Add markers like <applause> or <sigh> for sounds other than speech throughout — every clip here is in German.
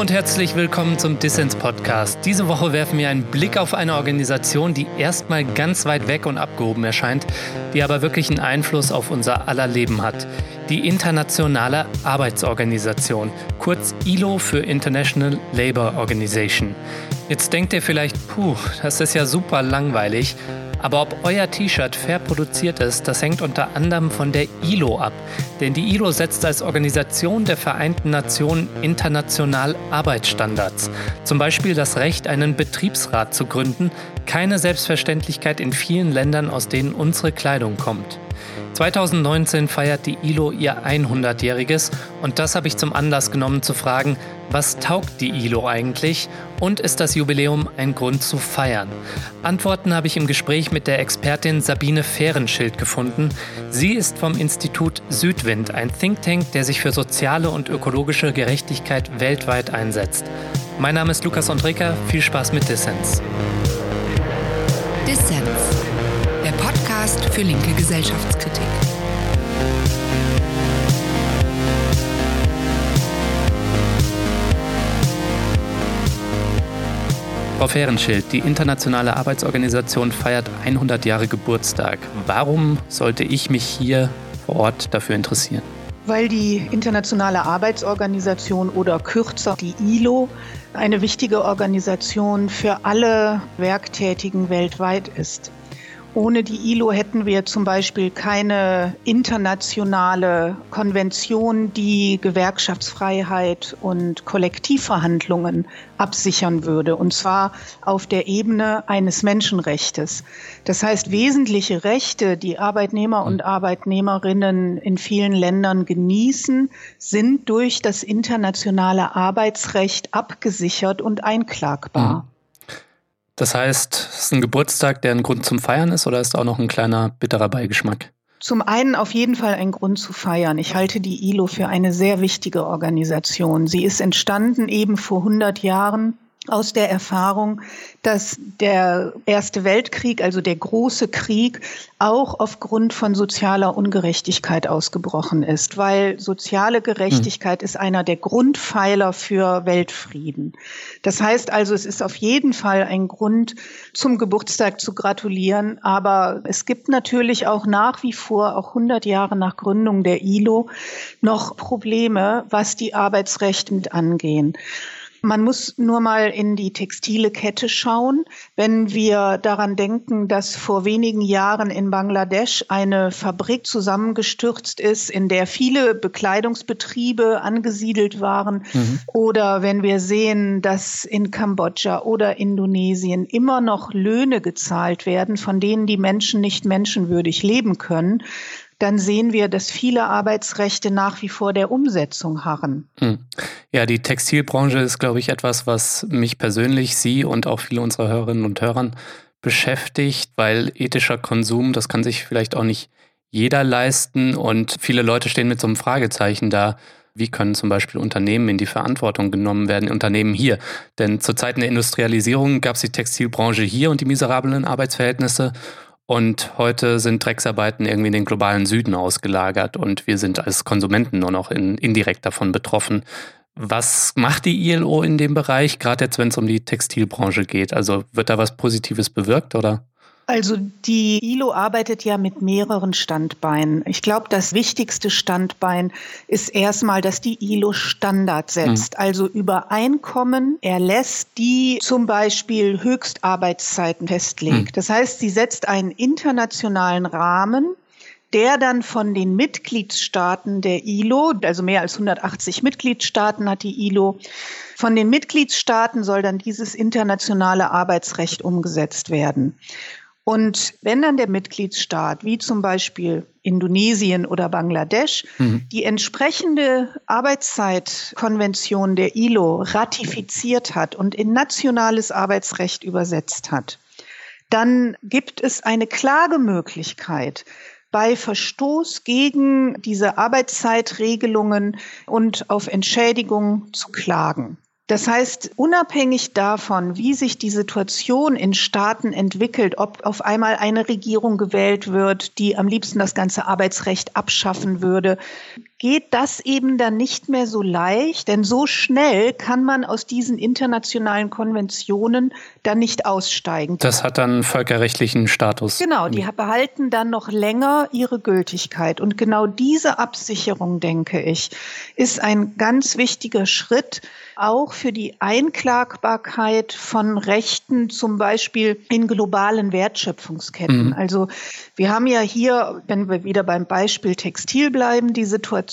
Hallo und herzlich willkommen zum Dissens Podcast. Diese Woche werfen wir einen Blick auf eine Organisation, die erstmal ganz weit weg und abgehoben erscheint, die aber wirklich einen Einfluss auf unser aller Leben hat. Die Internationale Arbeitsorganisation, kurz ILO für International Labour Organization. Jetzt denkt ihr vielleicht, puh, das ist ja super langweilig. Aber ob euer T-Shirt fair produziert ist, das hängt unter anderem von der ILO ab. Denn die ILO setzt als Organisation der Vereinten Nationen international Arbeitsstandards. Zum Beispiel das Recht, einen Betriebsrat zu gründen. Keine Selbstverständlichkeit in vielen Ländern, aus denen unsere Kleidung kommt. 2019 feiert die ILO ihr 100-jähriges und das habe ich zum Anlass genommen zu fragen, was taugt die ILO eigentlich und ist das Jubiläum ein Grund zu feiern? Antworten habe ich im Gespräch mit der Expertin Sabine Fehrenschild gefunden. Sie ist vom Institut Südwind, ein Think Tank, der sich für soziale und ökologische Gerechtigkeit weltweit einsetzt. Mein Name ist Lukas Andreka, viel Spaß mit Dissens. Dissens Podcast für linke Gesellschaftskritik. Frau Fehrenschild, die Internationale Arbeitsorganisation feiert 100 Jahre Geburtstag. Warum sollte ich mich hier vor Ort dafür interessieren? Weil die Internationale Arbeitsorganisation oder kürzer die ILO eine wichtige Organisation für alle Werktätigen weltweit ist. Ohne die ILO hätten wir zum Beispiel keine internationale Konvention, die Gewerkschaftsfreiheit und Kollektivverhandlungen absichern würde, und zwar auf der Ebene eines Menschenrechtes. Das heißt, wesentliche Rechte, die Arbeitnehmer und Arbeitnehmerinnen in vielen Ländern genießen, sind durch das internationale Arbeitsrecht abgesichert und einklagbar. Das heißt, es ist ein Geburtstag, der ein Grund zum Feiern ist oder ist auch noch ein kleiner bitterer Beigeschmack? Zum einen auf jeden Fall ein Grund zu feiern. Ich halte die ILO für eine sehr wichtige Organisation. Sie ist entstanden eben vor 100 Jahren aus der Erfahrung, dass der Erste Weltkrieg, also der große Krieg, auch aufgrund von sozialer Ungerechtigkeit ausgebrochen ist, weil soziale Gerechtigkeit hm. ist einer der Grundpfeiler für Weltfrieden. Das heißt also, es ist auf jeden Fall ein Grund, zum Geburtstag zu gratulieren, aber es gibt natürlich auch nach wie vor, auch 100 Jahre nach Gründung der ILO, noch Probleme, was die Arbeitsrechte mit angehen. Man muss nur mal in die textile Kette schauen. Wenn wir daran denken, dass vor wenigen Jahren in Bangladesch eine Fabrik zusammengestürzt ist, in der viele Bekleidungsbetriebe angesiedelt waren, mhm. oder wenn wir sehen, dass in Kambodscha oder Indonesien immer noch Löhne gezahlt werden, von denen die Menschen nicht menschenwürdig leben können, dann sehen wir, dass viele Arbeitsrechte nach wie vor der Umsetzung harren. Hm. Ja, die Textilbranche ist, glaube ich, etwas, was mich persönlich, Sie und auch viele unserer Hörerinnen und Hörern beschäftigt, weil ethischer Konsum, das kann sich vielleicht auch nicht jeder leisten und viele Leute stehen mit so einem Fragezeichen da. Wie können zum Beispiel Unternehmen in die Verantwortung genommen werden, Unternehmen hier? Denn zu Zeiten der Industrialisierung gab es die Textilbranche hier und die miserablen Arbeitsverhältnisse. Und heute sind Drecksarbeiten irgendwie in den globalen Süden ausgelagert und wir sind als Konsumenten nur noch in, indirekt davon betroffen. Was macht die ILO in dem Bereich, gerade jetzt, wenn es um die Textilbranche geht? Also wird da was Positives bewirkt oder? Also die ILO arbeitet ja mit mehreren Standbeinen. Ich glaube, das wichtigste Standbein ist erstmal, dass die ILO Standard setzt, mhm. also Übereinkommen erlässt, die zum Beispiel Höchstarbeitszeiten festlegt. Mhm. Das heißt, sie setzt einen internationalen Rahmen, der dann von den Mitgliedstaaten der ILO, also mehr als 180 Mitgliedstaaten hat die ILO, von den Mitgliedstaaten soll dann dieses internationale Arbeitsrecht umgesetzt werden. Und wenn dann der Mitgliedsstaat, wie zum Beispiel Indonesien oder Bangladesch, mhm. die entsprechende Arbeitszeitkonvention der ILO ratifiziert hat und in nationales Arbeitsrecht übersetzt hat, dann gibt es eine Klagemöglichkeit bei Verstoß gegen diese Arbeitszeitregelungen und auf Entschädigung zu klagen. Das heißt, unabhängig davon, wie sich die Situation in Staaten entwickelt, ob auf einmal eine Regierung gewählt wird, die am liebsten das ganze Arbeitsrecht abschaffen würde, geht das eben dann nicht mehr so leicht, denn so schnell kann man aus diesen internationalen Konventionen dann nicht aussteigen. Das hat dann völkerrechtlichen Status. Genau, die behalten dann noch länger ihre Gültigkeit. Und genau diese Absicherung, denke ich, ist ein ganz wichtiger Schritt, auch für die Einklagbarkeit von Rechten, zum Beispiel in globalen Wertschöpfungsketten. Mhm. Also wir haben ja hier, wenn wir wieder beim Beispiel Textil bleiben, die Situation,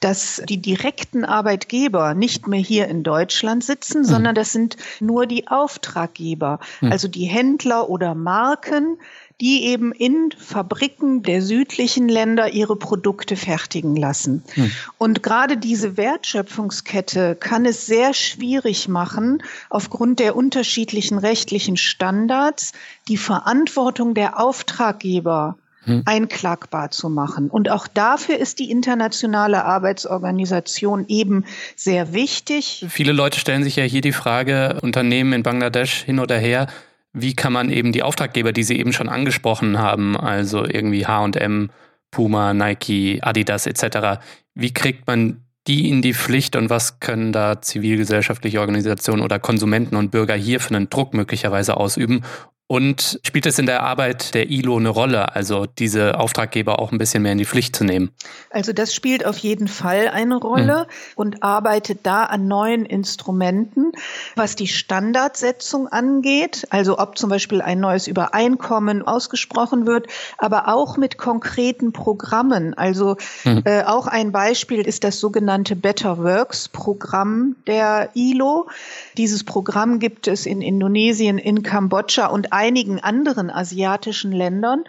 dass die direkten Arbeitgeber nicht mehr hier in Deutschland sitzen, mhm. sondern das sind nur die Auftraggeber, mhm. also die Händler oder Marken, die eben in Fabriken der südlichen Länder ihre Produkte fertigen lassen. Hm. Und gerade diese Wertschöpfungskette kann es sehr schwierig machen, aufgrund der unterschiedlichen rechtlichen Standards die Verantwortung der Auftraggeber hm. einklagbar zu machen. Und auch dafür ist die internationale Arbeitsorganisation eben sehr wichtig. Viele Leute stellen sich ja hier die Frage, Unternehmen in Bangladesch hin oder her, wie kann man eben die Auftraggeber, die Sie eben schon angesprochen haben, also irgendwie HM, Puma, Nike, Adidas etc., wie kriegt man die in die Pflicht und was können da zivilgesellschaftliche Organisationen oder Konsumenten und Bürger hier für einen Druck möglicherweise ausüben, und spielt es in der Arbeit der ILO eine Rolle, also diese Auftraggeber auch ein bisschen mehr in die Pflicht zu nehmen? Also das spielt auf jeden Fall eine Rolle mhm. und arbeitet da an neuen Instrumenten, was die Standardsetzung angeht, also ob zum Beispiel ein neues Übereinkommen ausgesprochen wird, aber auch mit konkreten Programmen. Also mhm. äh, auch ein Beispiel ist das sogenannte Better Works Programm der ILO. Dieses Programm gibt es in Indonesien, in Kambodscha und einigen anderen asiatischen Ländern.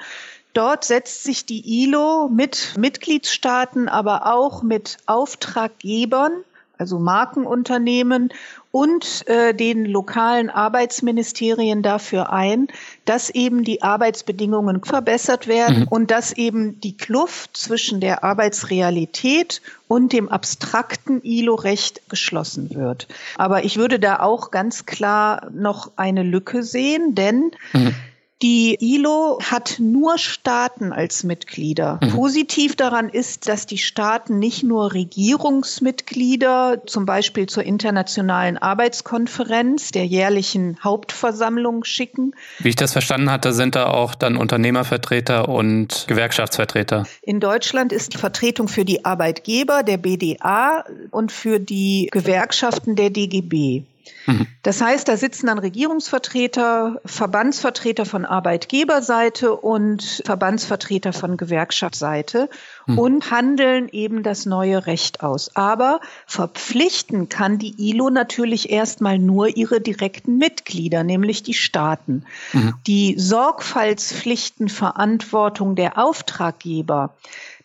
Dort setzt sich die ILO mit Mitgliedstaaten, aber auch mit Auftraggebern, also Markenunternehmen und äh, den lokalen Arbeitsministerien dafür ein, dass eben die Arbeitsbedingungen verbessert werden mhm. und dass eben die Kluft zwischen der Arbeitsrealität und dem abstrakten ILO-Recht geschlossen wird. Aber ich würde da auch ganz klar noch eine Lücke sehen, denn mhm. Die ILO hat nur Staaten als Mitglieder. Mhm. Positiv daran ist, dass die Staaten nicht nur Regierungsmitglieder, zum Beispiel zur Internationalen Arbeitskonferenz, der jährlichen Hauptversammlung schicken. Wie ich das verstanden hatte, sind da auch dann Unternehmervertreter und Gewerkschaftsvertreter. In Deutschland ist die Vertretung für die Arbeitgeber der BDA und für die Gewerkschaften der DGB. Mhm. Das heißt, da sitzen dann Regierungsvertreter, Verbandsvertreter von Arbeitgeberseite und Verbandsvertreter von Gewerkschaftsseite mhm. und handeln eben das neue Recht aus. Aber verpflichten kann die ILO natürlich erstmal nur ihre direkten Mitglieder, nämlich die Staaten. Mhm. Die Sorgfaltspflichtenverantwortung der Auftraggeber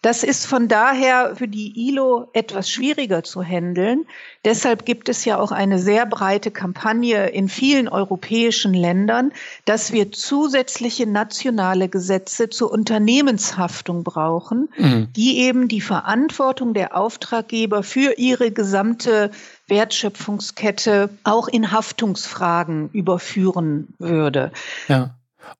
das ist von daher für die ILO etwas schwieriger zu handeln. Deshalb gibt es ja auch eine sehr breite Kampagne in vielen europäischen Ländern, dass wir zusätzliche nationale Gesetze zur Unternehmenshaftung brauchen, mhm. die eben die Verantwortung der Auftraggeber für ihre gesamte Wertschöpfungskette auch in Haftungsfragen überführen würde. Ja.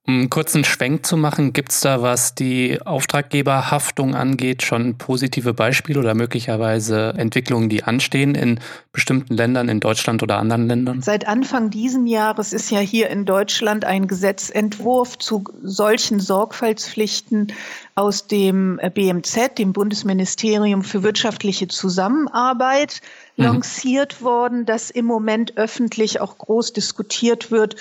Um einen kurzen Schwenk zu machen, gibt es da, was die Auftraggeberhaftung angeht, schon positive Beispiele oder möglicherweise Entwicklungen, die anstehen in bestimmten Ländern, in Deutschland oder anderen Ländern? Seit Anfang diesen Jahres ist ja hier in Deutschland ein Gesetzentwurf zu solchen Sorgfaltspflichten aus dem BMZ, dem Bundesministerium für wirtschaftliche Zusammenarbeit, mhm. lanciert worden, das im Moment öffentlich auch groß diskutiert wird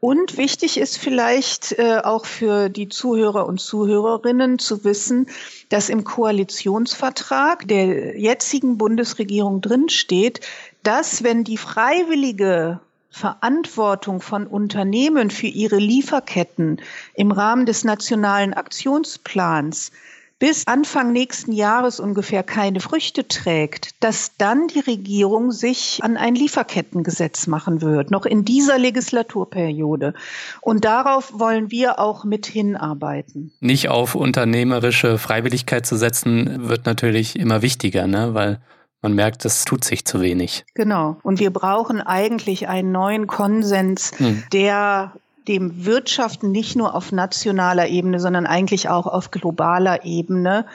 und wichtig ist vielleicht äh, auch für die Zuhörer und Zuhörerinnen zu wissen, dass im Koalitionsvertrag der jetzigen Bundesregierung drinsteht, dass wenn die freiwillige Verantwortung von Unternehmen für ihre Lieferketten im Rahmen des nationalen Aktionsplans bis Anfang nächsten Jahres ungefähr keine Früchte trägt, dass dann die Regierung sich an ein Lieferkettengesetz machen wird, noch in dieser Legislaturperiode. Und darauf wollen wir auch mit hinarbeiten. Nicht auf unternehmerische Freiwilligkeit zu setzen, wird natürlich immer wichtiger, ne? weil man merkt, es tut sich zu wenig. Genau. Und wir brauchen eigentlich einen neuen Konsens, hm. der dem Wirtschaften nicht nur auf nationaler Ebene, sondern eigentlich auch auf globaler Ebene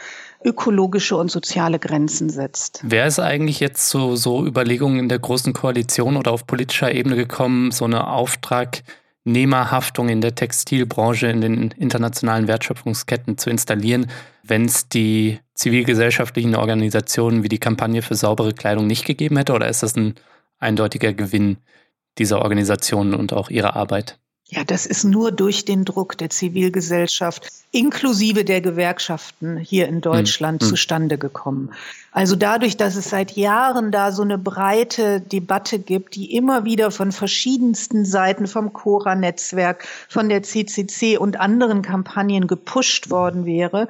ökologische und soziale Grenzen setzt. Wer ist eigentlich jetzt zu so Überlegungen in der Großen Koalition oder auf politischer Ebene gekommen, so eine Auftragnehmerhaftung in der Textilbranche, in den internationalen Wertschöpfungsketten zu installieren, wenn es die zivilgesellschaftlichen Organisationen wie die Kampagne für saubere Kleidung nicht gegeben hätte? Oder ist das ein eindeutiger Gewinn dieser Organisationen und auch ihrer Arbeit? Ja, das ist nur durch den Druck der Zivilgesellschaft inklusive der Gewerkschaften hier in Deutschland mhm. zustande gekommen. Also dadurch, dass es seit Jahren da so eine breite Debatte gibt, die immer wieder von verschiedensten Seiten, vom Cora-Netzwerk, von der CCC und anderen Kampagnen gepusht worden wäre,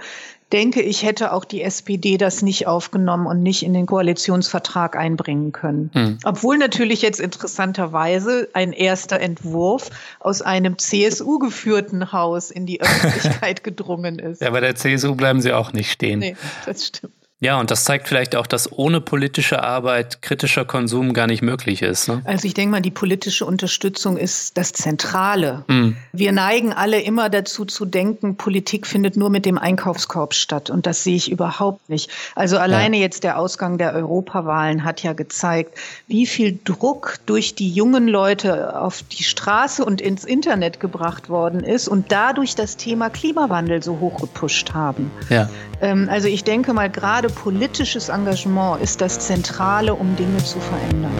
denke ich, hätte auch die SPD das nicht aufgenommen und nicht in den Koalitionsvertrag einbringen können. Mhm. Obwohl natürlich jetzt interessanterweise ein erster Entwurf aus einem CSU geführten Haus in die Öffentlichkeit <laughs> gedrungen ist. Ja, bei der CSU bleiben sie auch nicht stehen. Nee, das stimmt. Ja, und das zeigt vielleicht auch, dass ohne politische Arbeit kritischer Konsum gar nicht möglich ist. Ne? Also ich denke mal, die politische Unterstützung ist das Zentrale. Mhm. Wir neigen alle immer dazu zu denken, Politik findet nur mit dem Einkaufskorb statt. Und das sehe ich überhaupt nicht. Also alleine ja. jetzt der Ausgang der Europawahlen hat ja gezeigt, wie viel Druck durch die jungen Leute auf die Straße und ins Internet gebracht worden ist und dadurch das Thema Klimawandel so hoch gepusht haben. Ja. Ähm, also ich denke mal, gerade politisches Engagement ist das Zentrale, um Dinge zu verändern.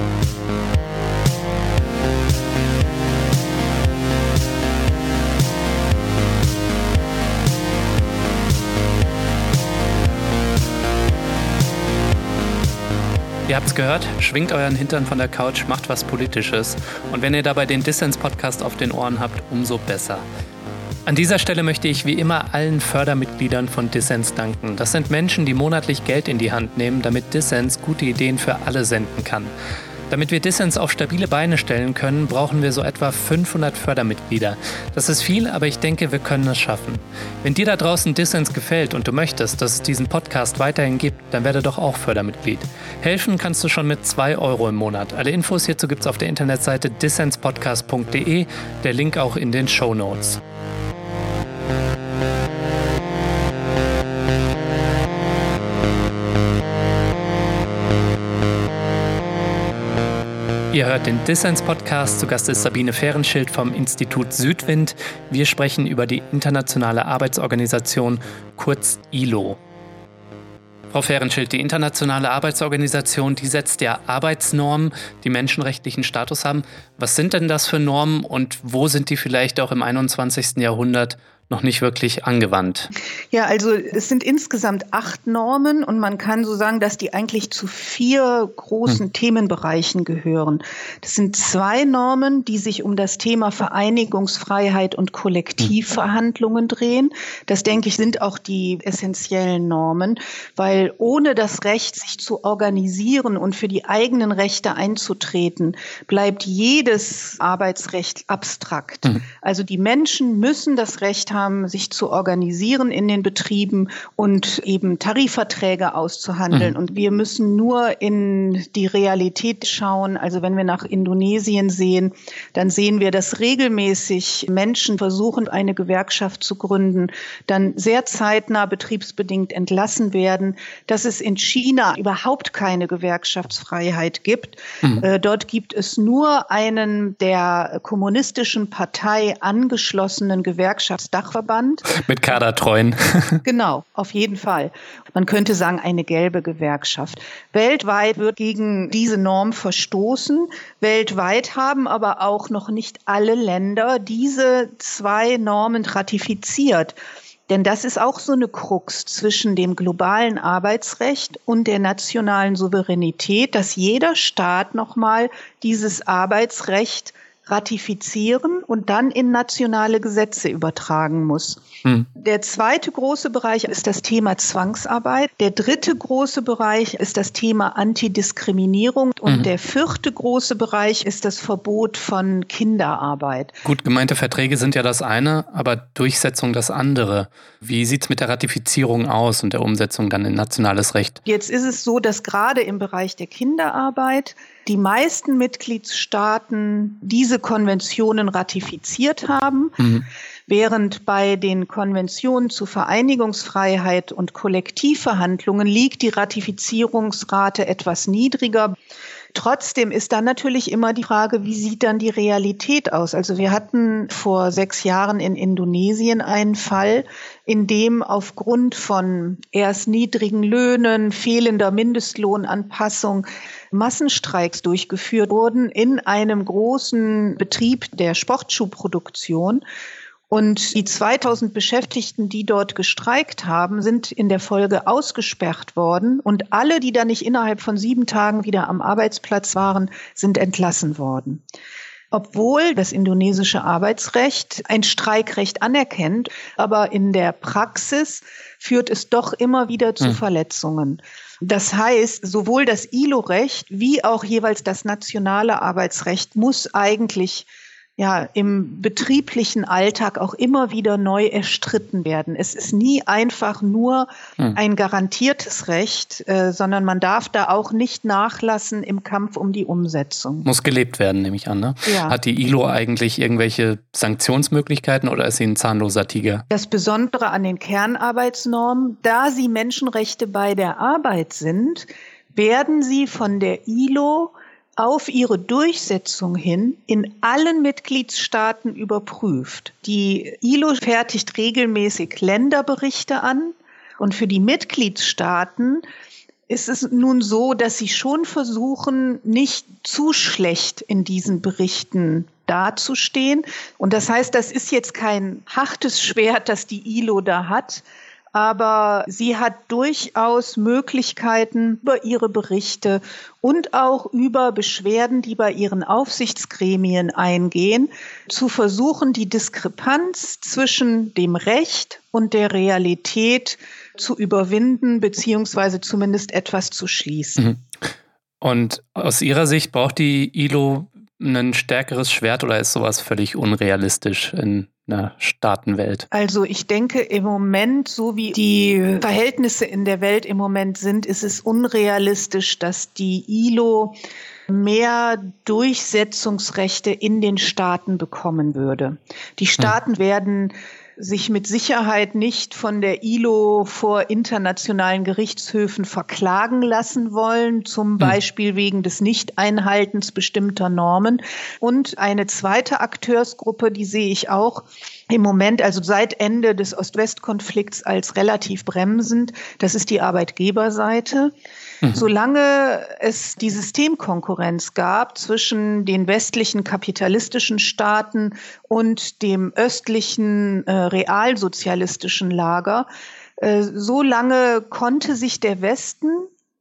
Ihr habt's gehört, schwingt euren Hintern von der Couch, macht was Politisches. Und wenn ihr dabei den Dissens-Podcast auf den Ohren habt, umso besser. An dieser Stelle möchte ich wie immer allen Fördermitgliedern von Dissens danken. Das sind Menschen, die monatlich Geld in die Hand nehmen, damit Dissens gute Ideen für alle senden kann. Damit wir Dissens auf stabile Beine stellen können, brauchen wir so etwa 500 Fördermitglieder. Das ist viel, aber ich denke, wir können es schaffen. Wenn dir da draußen Dissens gefällt und du möchtest, dass es diesen Podcast weiterhin gibt, dann werde doch auch Fördermitglied. Helfen kannst du schon mit 2 Euro im Monat. Alle Infos hierzu gibt es auf der Internetseite dissenspodcast.de, der Link auch in den Show Notes. Ihr hört den Dissens-Podcast. Zu Gast ist Sabine Fehrenschild vom Institut Südwind. Wir sprechen über die Internationale Arbeitsorganisation, kurz ILO. Frau Fehrenschild, die Internationale Arbeitsorganisation, die setzt ja Arbeitsnormen, die menschenrechtlichen Status haben. Was sind denn das für Normen und wo sind die vielleicht auch im 21. Jahrhundert noch nicht wirklich angewandt. Ja, also es sind insgesamt acht Normen und man kann so sagen, dass die eigentlich zu vier großen hm. Themenbereichen gehören. Das sind zwei Normen, die sich um das Thema Vereinigungsfreiheit und Kollektivverhandlungen drehen. Das denke ich sind auch die essentiellen Normen, weil ohne das Recht, sich zu organisieren und für die eigenen Rechte einzutreten, bleibt jedes Arbeitsrecht abstrakt. Hm. Also die Menschen müssen das Recht haben, haben, sich zu organisieren in den Betrieben und eben Tarifverträge auszuhandeln. Mhm. Und wir müssen nur in die Realität schauen. Also wenn wir nach Indonesien sehen, dann sehen wir, dass regelmäßig Menschen versuchen, eine Gewerkschaft zu gründen, dann sehr zeitnah betriebsbedingt entlassen werden, dass es in China überhaupt keine Gewerkschaftsfreiheit gibt. Mhm. Äh, dort gibt es nur einen der kommunistischen Partei angeschlossenen Gewerkschaftsdach Dachverband. Mit Kadertreuen. <laughs> genau, auf jeden Fall. Man könnte sagen, eine gelbe Gewerkschaft. Weltweit wird gegen diese Norm verstoßen. Weltweit haben aber auch noch nicht alle Länder diese zwei Normen ratifiziert. Denn das ist auch so eine Krux zwischen dem globalen Arbeitsrecht und der nationalen Souveränität, dass jeder Staat nochmal dieses Arbeitsrecht ratifizieren und dann in nationale Gesetze übertragen muss. Hm. Der zweite große Bereich ist das Thema Zwangsarbeit. Der dritte große Bereich ist das Thema Antidiskriminierung. Und mhm. der vierte große Bereich ist das Verbot von Kinderarbeit. Gut gemeinte Verträge sind ja das eine, aber Durchsetzung das andere. Wie sieht es mit der Ratifizierung aus und der Umsetzung dann in nationales Recht? Jetzt ist es so, dass gerade im Bereich der Kinderarbeit die meisten Mitgliedstaaten diese Konventionen ratifiziert haben. Mhm. Während bei den Konventionen zu Vereinigungsfreiheit und Kollektivverhandlungen liegt die Ratifizierungsrate etwas niedriger. Trotzdem ist dann natürlich immer die Frage, wie sieht dann die Realität aus? Also wir hatten vor sechs Jahren in Indonesien einen Fall, in dem aufgrund von erst niedrigen Löhnen, fehlender Mindestlohnanpassung Massenstreiks durchgeführt wurden in einem großen Betrieb der Sportschuhproduktion. Und die 2000 Beschäftigten, die dort gestreikt haben, sind in der Folge ausgesperrt worden. Und alle, die da nicht innerhalb von sieben Tagen wieder am Arbeitsplatz waren, sind entlassen worden. Obwohl das indonesische Arbeitsrecht ein Streikrecht anerkennt, aber in der Praxis führt es doch immer wieder zu hm. Verletzungen. Das heißt, sowohl das ILO-Recht wie auch jeweils das nationale Arbeitsrecht muss eigentlich ja im betrieblichen Alltag auch immer wieder neu erstritten werden. Es ist nie einfach nur hm. ein garantiertes Recht, äh, sondern man darf da auch nicht nachlassen im Kampf um die Umsetzung. Muss gelebt werden, nehme ich an. Ne? Ja. Hat die ILO eigentlich irgendwelche Sanktionsmöglichkeiten oder ist sie ein zahnloser Tiger? Das Besondere an den Kernarbeitsnormen, da sie Menschenrechte bei der Arbeit sind, werden sie von der ILO auf ihre Durchsetzung hin in allen Mitgliedstaaten überprüft. Die ILO fertigt regelmäßig Länderberichte an und für die Mitgliedstaaten ist es nun so, dass sie schon versuchen, nicht zu schlecht in diesen Berichten dazustehen. Und das heißt, das ist jetzt kein hartes Schwert, das die ILO da hat, aber sie hat durchaus Möglichkeiten über ihre Berichte und auch über Beschwerden, die bei ihren Aufsichtsgremien eingehen, zu versuchen, die Diskrepanz zwischen dem Recht und der Realität zu überwinden, beziehungsweise zumindest etwas zu schließen. Mhm. Und aus Ihrer Sicht braucht die ILO ein stärkeres Schwert oder ist sowas völlig unrealistisch in einer Staatenwelt? Also ich denke im Moment, so wie die Verhältnisse in der Welt im Moment sind, ist es unrealistisch, dass die ILO mehr Durchsetzungsrechte in den Staaten bekommen würde. Die Staaten hm. werden sich mit Sicherheit nicht von der ILO vor internationalen Gerichtshöfen verklagen lassen wollen, zum hm. Beispiel wegen des Nichteinhaltens bestimmter Normen. Und eine zweite Akteursgruppe, die sehe ich auch im Moment, also seit Ende des Ost-West-Konflikts als relativ bremsend, das ist die Arbeitgeberseite. Mhm. Solange es die Systemkonkurrenz gab zwischen den westlichen kapitalistischen Staaten und dem östlichen äh, realsozialistischen Lager, äh, so lange konnte sich der Westen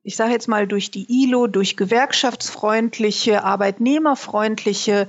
ich sage jetzt mal durch die ILO, durch gewerkschaftsfreundliche, arbeitnehmerfreundliche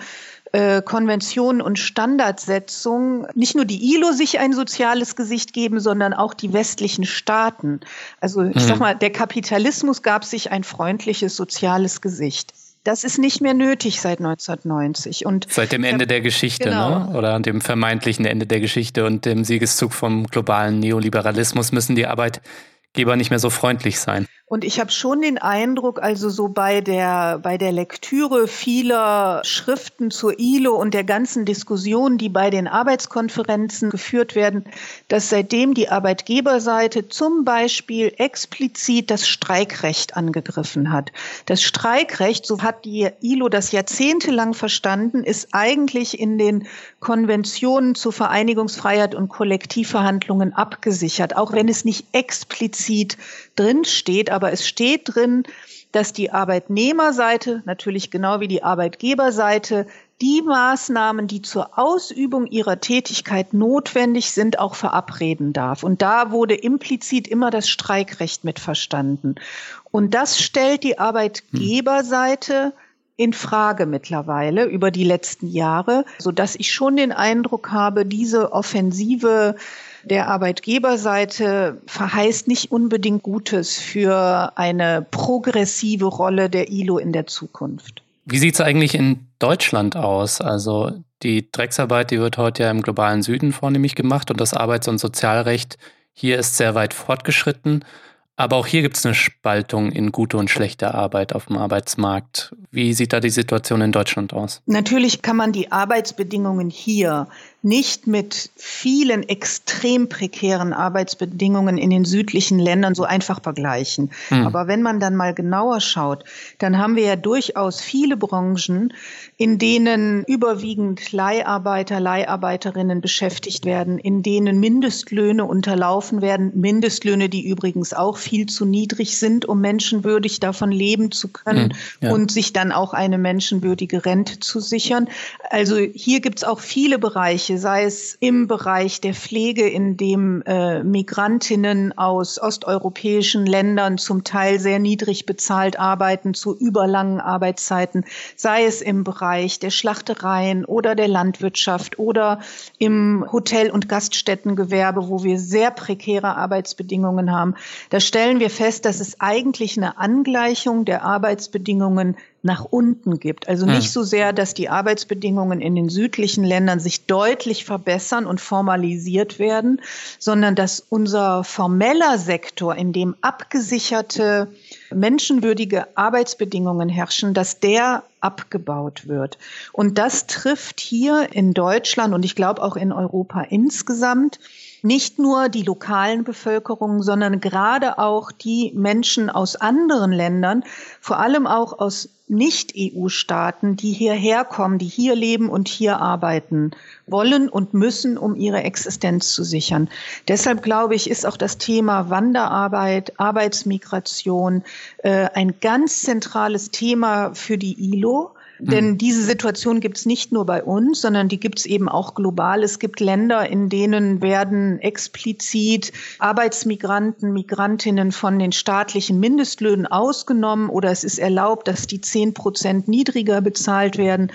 äh, Konventionen und Standardsetzungen nicht nur die ILO sich ein soziales Gesicht geben, sondern auch die westlichen Staaten. Also ich mhm. sag mal, der Kapitalismus gab sich ein freundliches soziales Gesicht. Das ist nicht mehr nötig seit 1990. Und seit dem Ende der Geschichte, genau. ne? oder dem vermeintlichen Ende der Geschichte und dem Siegeszug vom globalen Neoliberalismus müssen die Arbeitgeber nicht mehr so freundlich sein. Und ich habe schon den Eindruck, also so bei der, bei der Lektüre vieler Schriften zur ILO und der ganzen Diskussion, die bei den Arbeitskonferenzen geführt werden, dass seitdem die Arbeitgeberseite zum Beispiel explizit das Streikrecht angegriffen hat. Das Streikrecht, so hat die ILO das jahrzehntelang verstanden, ist eigentlich in den Konventionen zur Vereinigungsfreiheit und Kollektivverhandlungen abgesichert, auch wenn es nicht explizit drinsteht, aber es steht drin, dass die Arbeitnehmerseite, natürlich genau wie die Arbeitgeberseite, die Maßnahmen, die zur Ausübung ihrer Tätigkeit notwendig sind, auch verabreden darf. Und da wurde implizit immer das Streikrecht mit verstanden. Und das stellt die Arbeitgeberseite in Frage mittlerweile über die letzten Jahre, so dass ich schon den Eindruck habe, diese offensive der Arbeitgeberseite verheißt nicht unbedingt Gutes für eine progressive Rolle der ILO in der Zukunft. Wie sieht es eigentlich in Deutschland aus? Also die Drecksarbeit, die wird heute ja im globalen Süden vornehmlich gemacht und das Arbeits- und Sozialrecht hier ist sehr weit fortgeschritten. Aber auch hier gibt es eine Spaltung in gute und schlechte Arbeit auf dem Arbeitsmarkt. Wie sieht da die Situation in Deutschland aus? Natürlich kann man die Arbeitsbedingungen hier nicht mit vielen extrem prekären Arbeitsbedingungen in den südlichen Ländern so einfach vergleichen. Mhm. Aber wenn man dann mal genauer schaut, dann haben wir ja durchaus viele Branchen, in denen überwiegend Leiharbeiter, Leiharbeiterinnen beschäftigt werden, in denen Mindestlöhne unterlaufen werden, Mindestlöhne, die übrigens auch viel zu niedrig sind, um menschenwürdig davon leben zu können mhm, ja. und sich dann auch eine menschenwürdige Rente zu sichern. Also hier gibt es auch viele Bereiche, Bereiche, sei es im Bereich der Pflege, in dem äh, Migrantinnen aus osteuropäischen Ländern zum Teil sehr niedrig bezahlt arbeiten zu überlangen Arbeitszeiten, sei es im Bereich der Schlachtereien oder der Landwirtschaft oder im Hotel- und Gaststättengewerbe, wo wir sehr prekäre Arbeitsbedingungen haben. Da stellen wir fest, dass es eigentlich eine Angleichung der Arbeitsbedingungen nach unten gibt. Also nicht hm. so sehr, dass die Arbeitsbedingungen in den südlichen Ländern sich deutlich verbessern und formalisiert werden, sondern dass unser formeller Sektor, in dem abgesicherte menschenwürdige Arbeitsbedingungen herrschen, dass der abgebaut wird. Und das trifft hier in Deutschland und ich glaube auch in Europa insgesamt nicht nur die lokalen Bevölkerungen, sondern gerade auch die Menschen aus anderen Ländern, vor allem auch aus Nicht-EU-Staaten, die hierher kommen, die hier leben und hier arbeiten wollen und müssen, um ihre Existenz zu sichern. Deshalb glaube ich, ist auch das Thema Wanderarbeit, Arbeitsmigration äh, ein ganz zentrales Thema für die ILO. Denn mhm. diese Situation gibt es nicht nur bei uns, sondern die gibt es eben auch global. Es gibt Länder, in denen werden explizit Arbeitsmigranten, Migrantinnen von den staatlichen Mindestlöhnen ausgenommen oder es ist erlaubt, dass die zehn Prozent niedriger bezahlt werden.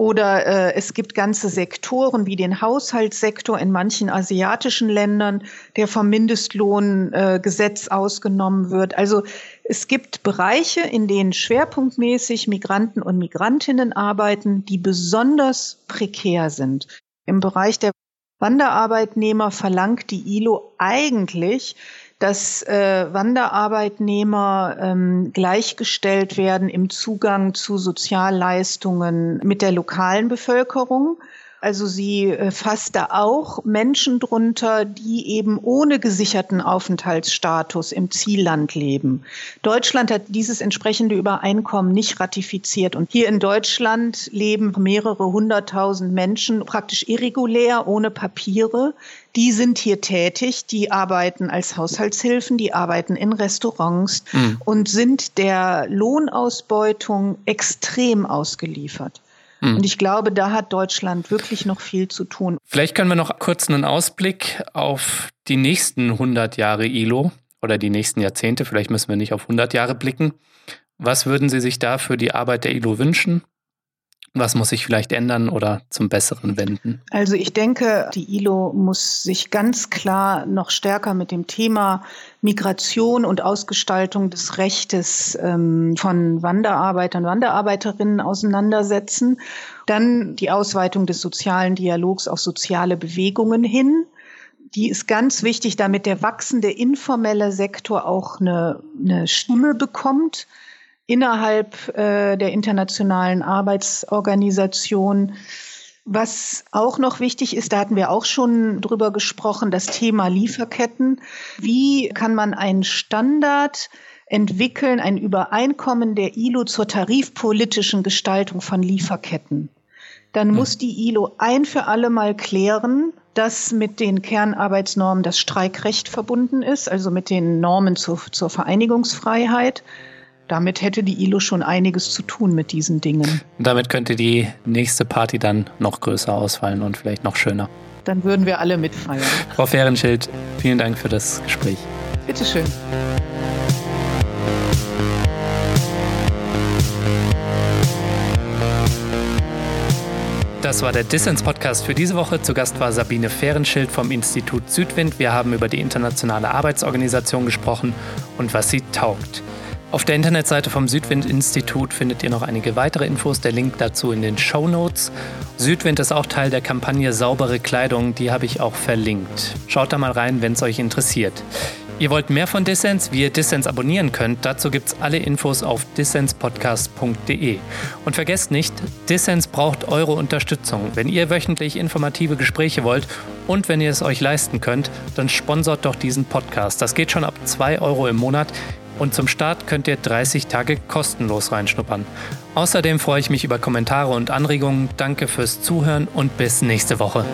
Oder äh, es gibt ganze Sektoren wie den Haushaltssektor in manchen asiatischen Ländern, der vom Mindestlohngesetz äh, ausgenommen wird. Also es gibt Bereiche, in denen schwerpunktmäßig Migranten und Migrantinnen arbeiten, die besonders prekär sind. Im Bereich der Wanderarbeitnehmer verlangt die ILO eigentlich, dass äh, Wanderarbeitnehmer ähm, gleichgestellt werden im Zugang zu Sozialleistungen mit der lokalen Bevölkerung. Also sie äh, fasst da auch Menschen drunter, die eben ohne gesicherten Aufenthaltsstatus im Zielland leben. Deutschland hat dieses entsprechende Übereinkommen nicht ratifiziert. Und hier in Deutschland leben mehrere hunderttausend Menschen praktisch irregulär, ohne Papiere. Die sind hier tätig, die arbeiten als Haushaltshilfen, die arbeiten in Restaurants mhm. und sind der Lohnausbeutung extrem ausgeliefert. Mhm. Und ich glaube, da hat Deutschland wirklich noch viel zu tun. Vielleicht können wir noch kurz einen Ausblick auf die nächsten 100 Jahre ILO oder die nächsten Jahrzehnte, vielleicht müssen wir nicht auf 100 Jahre blicken. Was würden Sie sich da für die Arbeit der ILO wünschen? Was muss sich vielleicht ändern oder zum Besseren wenden? Also ich denke, die ILO muss sich ganz klar noch stärker mit dem Thema Migration und Ausgestaltung des Rechtes ähm, von Wanderarbeitern, Wanderarbeiterinnen auseinandersetzen. Dann die Ausweitung des sozialen Dialogs auf soziale Bewegungen hin die ist ganz wichtig, damit der wachsende informelle Sektor auch eine, eine Stimme bekommt innerhalb äh, der internationalen Arbeitsorganisation. Was auch noch wichtig ist, da hatten wir auch schon drüber gesprochen, das Thema Lieferketten. Wie kann man einen Standard entwickeln, ein Übereinkommen der ILO zur tarifpolitischen Gestaltung von Lieferketten? Dann muss die ILO ein für alle Mal klären, dass mit den Kernarbeitsnormen das Streikrecht verbunden ist, also mit den Normen zur, zur Vereinigungsfreiheit damit hätte die ILO schon einiges zu tun mit diesen Dingen. Damit könnte die nächste Party dann noch größer ausfallen und vielleicht noch schöner. Dann würden wir alle mitfeiern. Frau Fehrenschild, vielen Dank für das Gespräch. Bitteschön. Das war der Dissens-Podcast für diese Woche. Zu Gast war Sabine Fehrenschild vom Institut Südwind. Wir haben über die Internationale Arbeitsorganisation gesprochen und was sie taugt. Auf der Internetseite vom Südwind-Institut findet ihr noch einige weitere Infos. Der Link dazu in den Show Notes. Südwind ist auch Teil der Kampagne Saubere Kleidung. Die habe ich auch verlinkt. Schaut da mal rein, wenn es euch interessiert. Ihr wollt mehr von Dissens, wie ihr Dissens abonnieren könnt, dazu gibt's alle Infos auf dissenspodcast.de. Und vergesst nicht, Dissens braucht eure Unterstützung. Wenn ihr wöchentlich informative Gespräche wollt und wenn ihr es euch leisten könnt, dann sponsort doch diesen Podcast. Das geht schon ab 2 Euro im Monat. Und zum Start könnt ihr 30 Tage kostenlos reinschnuppern. Außerdem freue ich mich über Kommentare und Anregungen. Danke fürs Zuhören und bis nächste Woche.